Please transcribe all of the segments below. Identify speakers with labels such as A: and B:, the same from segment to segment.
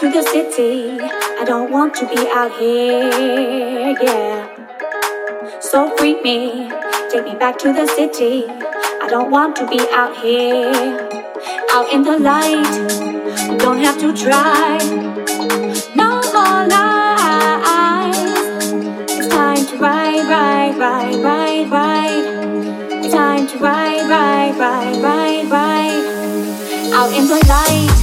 A: to the city. I don't want to be out here, yeah. So free me, take me back to the city. I don't want to be out here, out in the light. Don't have to try, no more lies. It's time to ride, ride, ride, ride, ride. It's time to ride, ride, ride, ride, ride. Out in the light.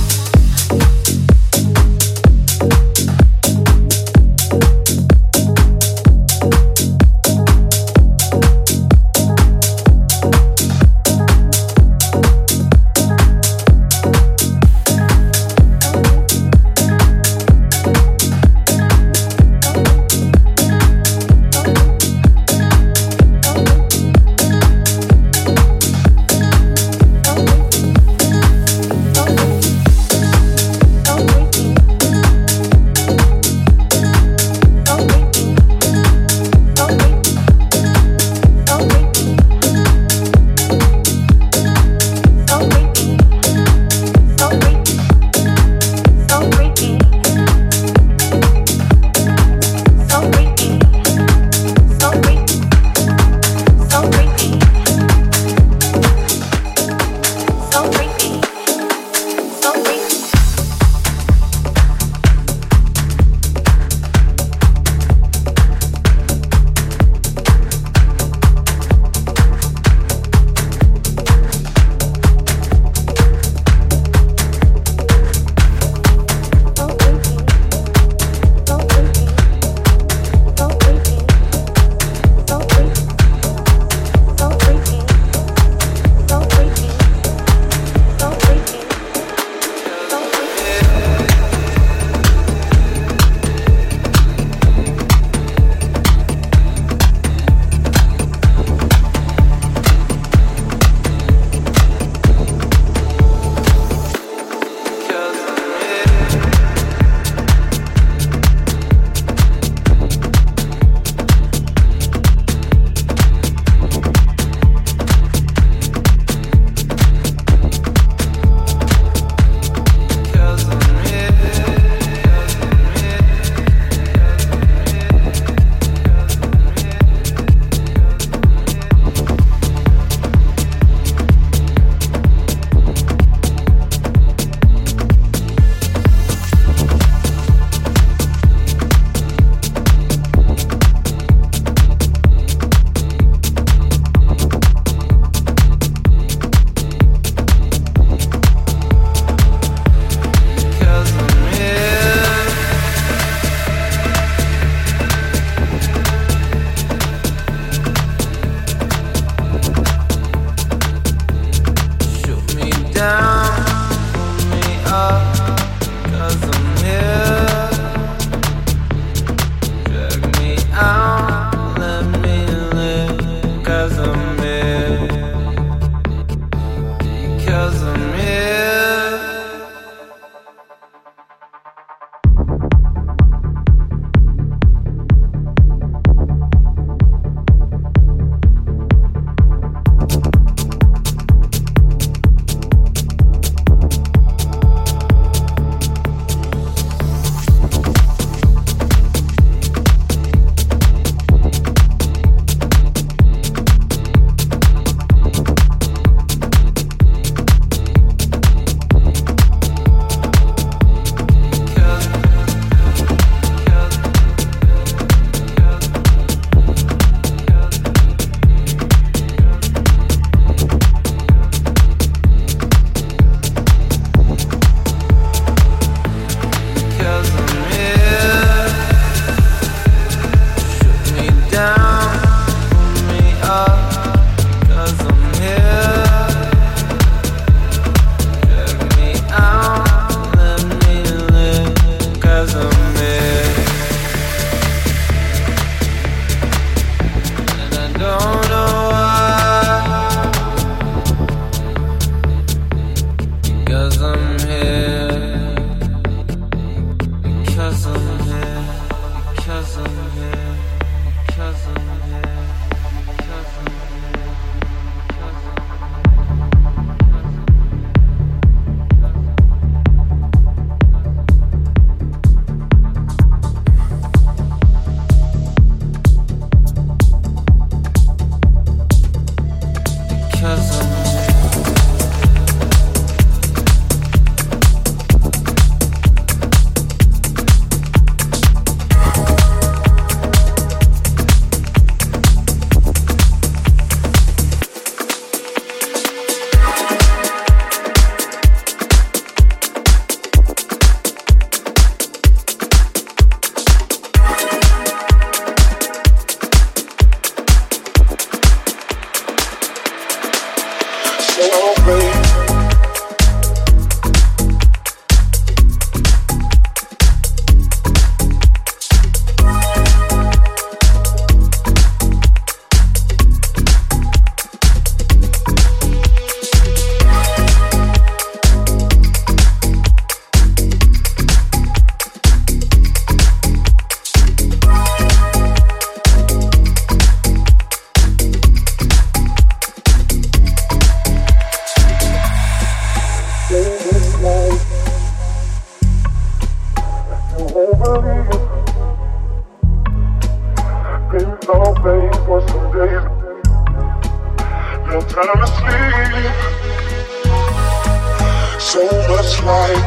B: late for some days. No time to sleep. So much light.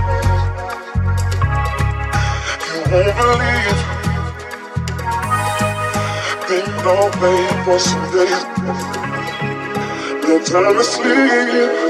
B: You won't believe. Been no late for some days. No time to sleep.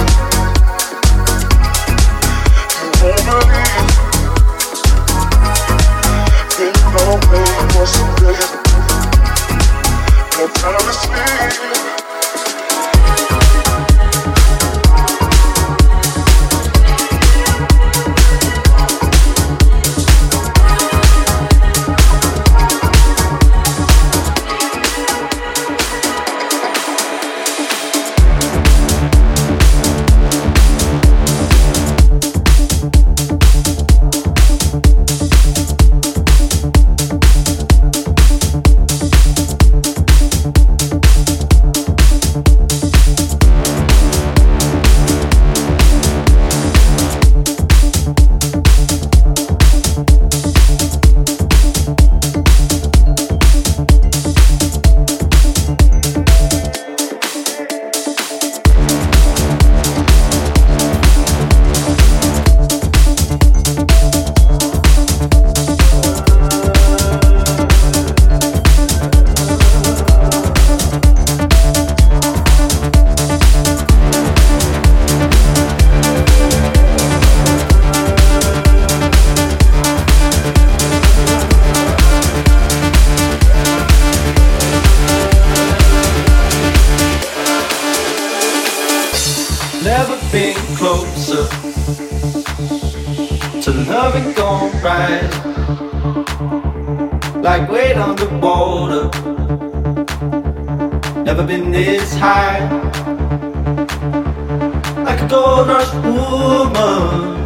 C: gold rush woman,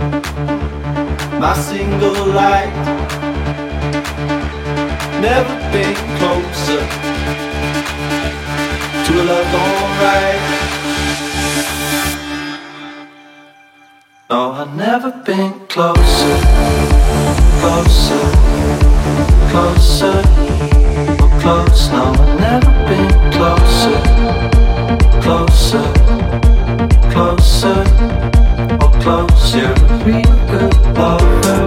C: my single light. Never been closer to a love gone right.
D: No, I've never been closer, closer, closer, close. No, I've never been closer, closer closer, or closer, we could love her.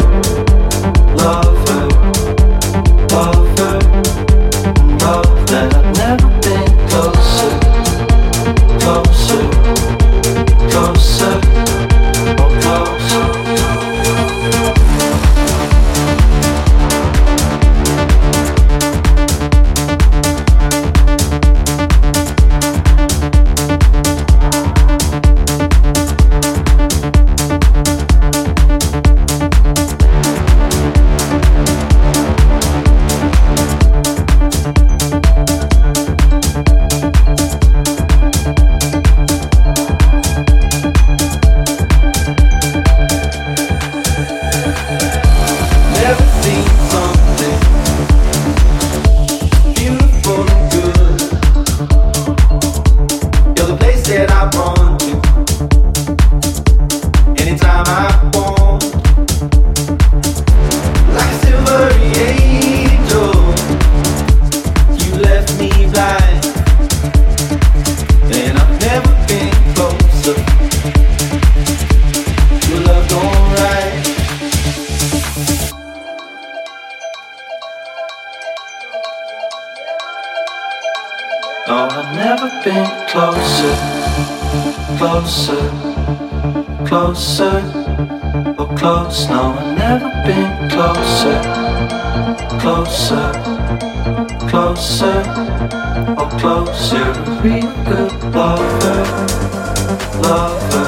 D: closer, we could love lover.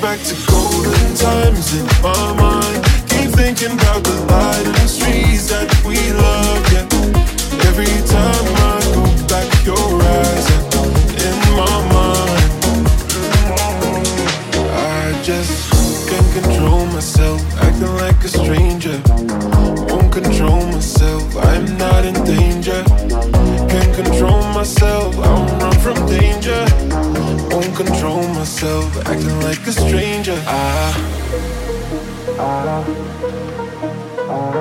E: back to golden times in my mind. Keep thinking about the light and trees that we love. Yeah. Every time I go back, your eyes yeah. in my mind. I just can't control myself, acting like a stranger. Won't control myself, I'm not in danger. Can't control myself, I won't run from danger control myself, acting like a stranger. I, I, I,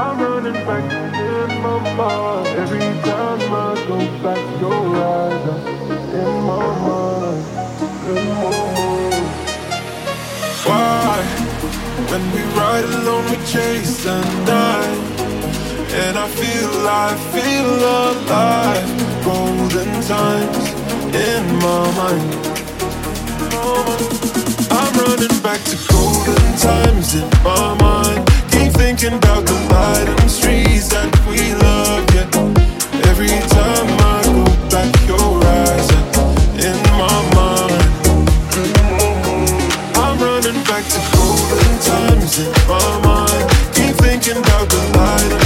E: I'm running back in my mind. Every time I go back, your eyes are in my mind, in my mind. Why, when we ride alone, we chase the night, and I feel, I feel alive. Golden times in my mind. I'm running back to golden times in my mind. Keep thinking about the light and that we. Yeah, every time I go back, your eyes in my mind. I'm running back to golden times in my mind. Keep thinking about the light.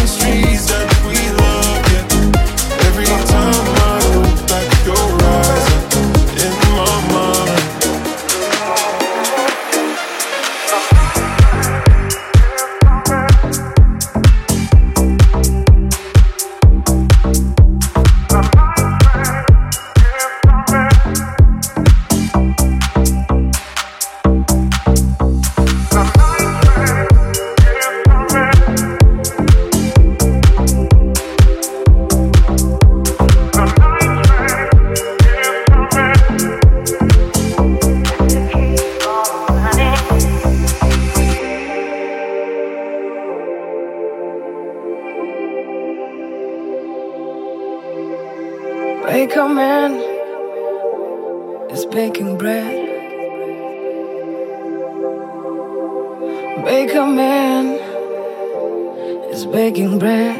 F: Baker man is baking bread. Baker man is baking bread.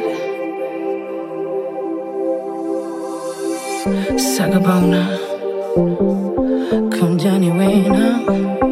F: Sagabona, come January now.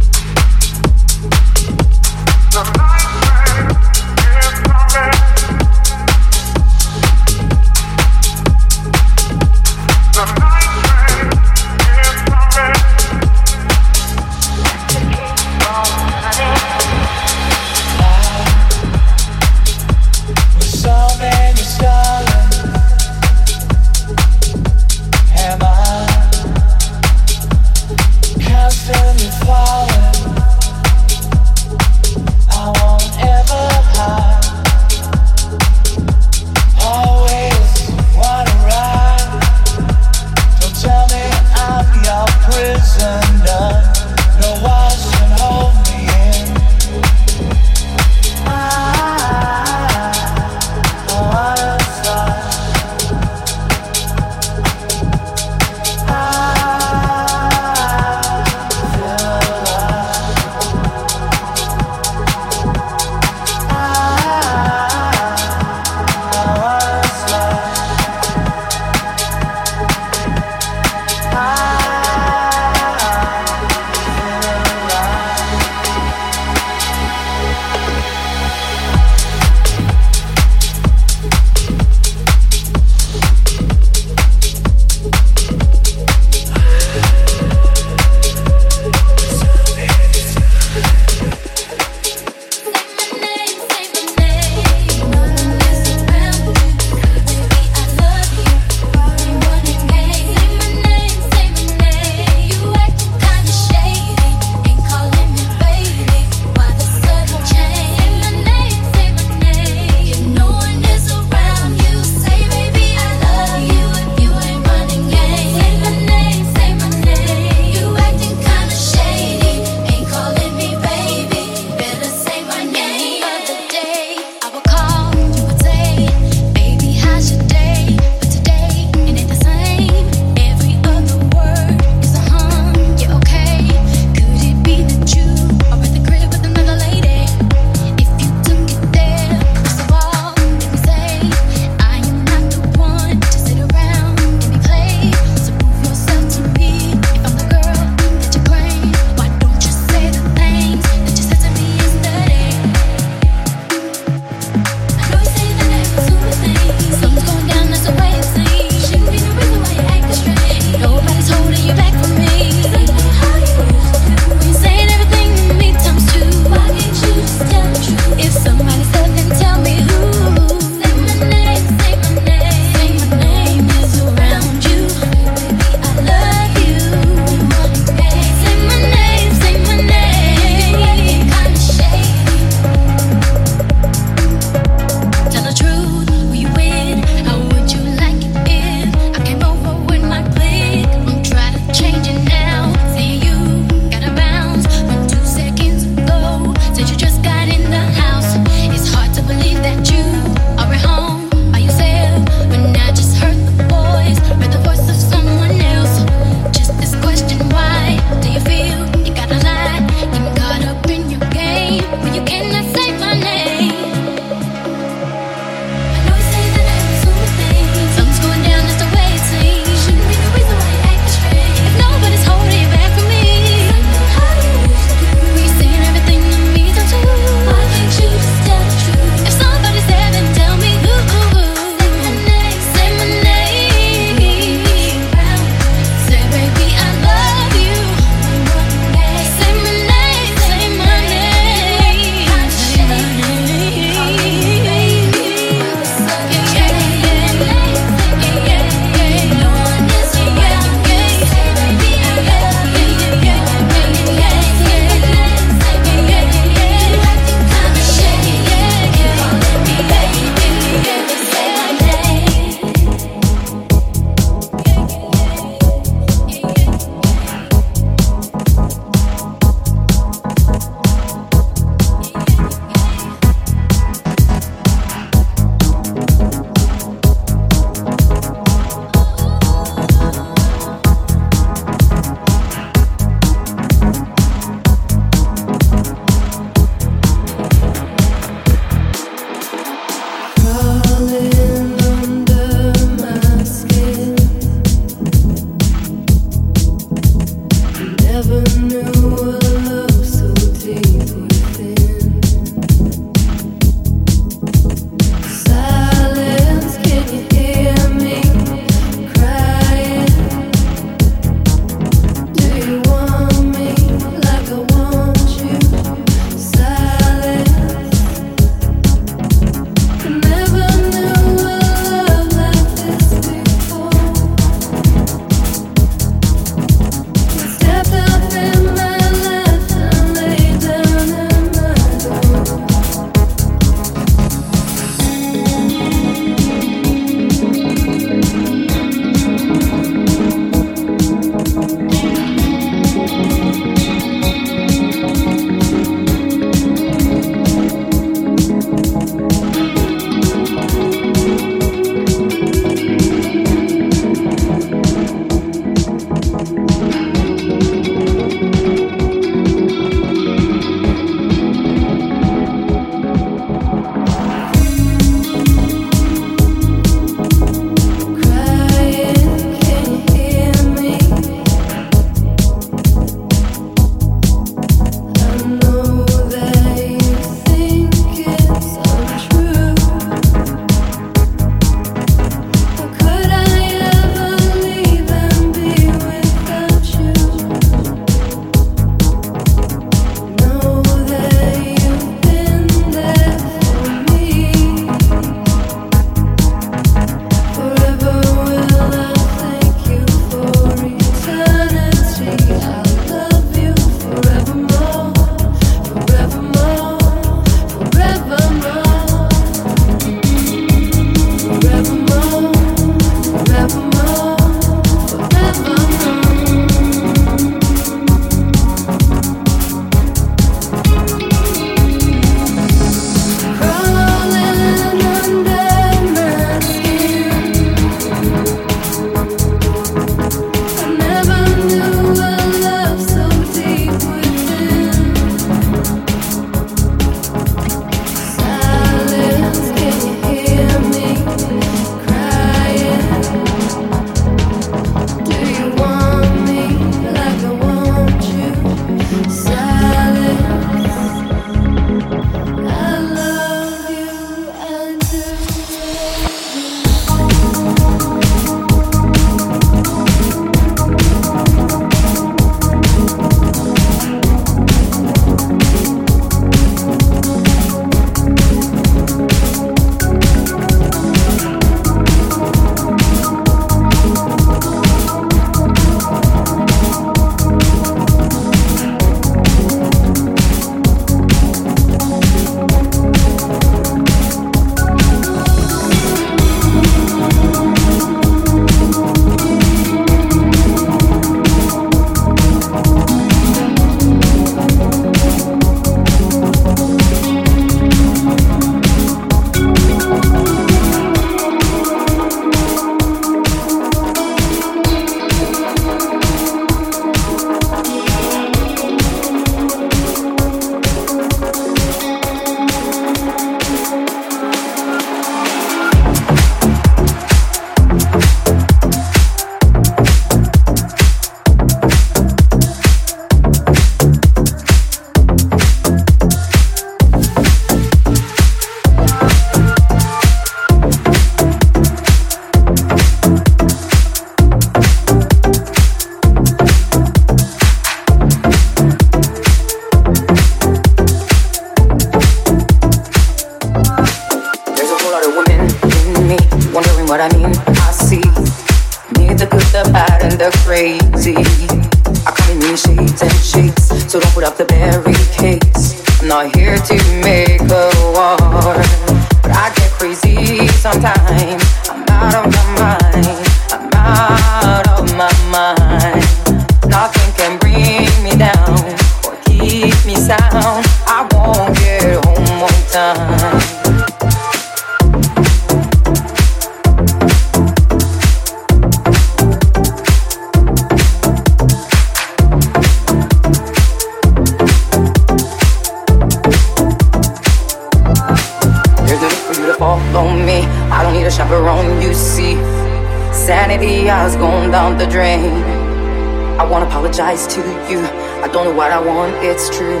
G: apologize to you. I don't know what I want, it's true.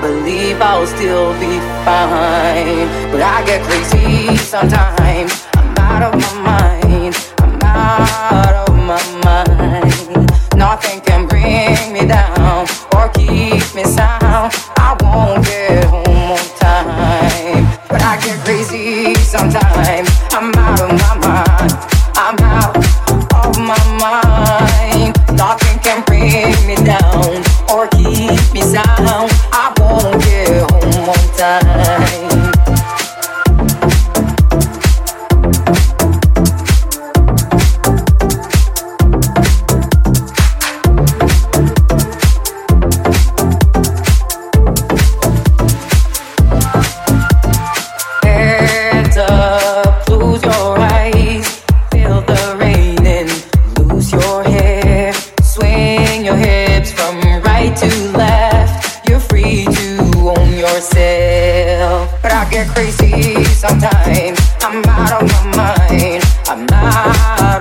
G: Believe I'll still be fine. But I get crazy sometimes. I'm out of my mind. I'm out of my mind. Not thinking. crazy sometimes. I'm out of my mind. I'm not.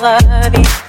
H: worthy.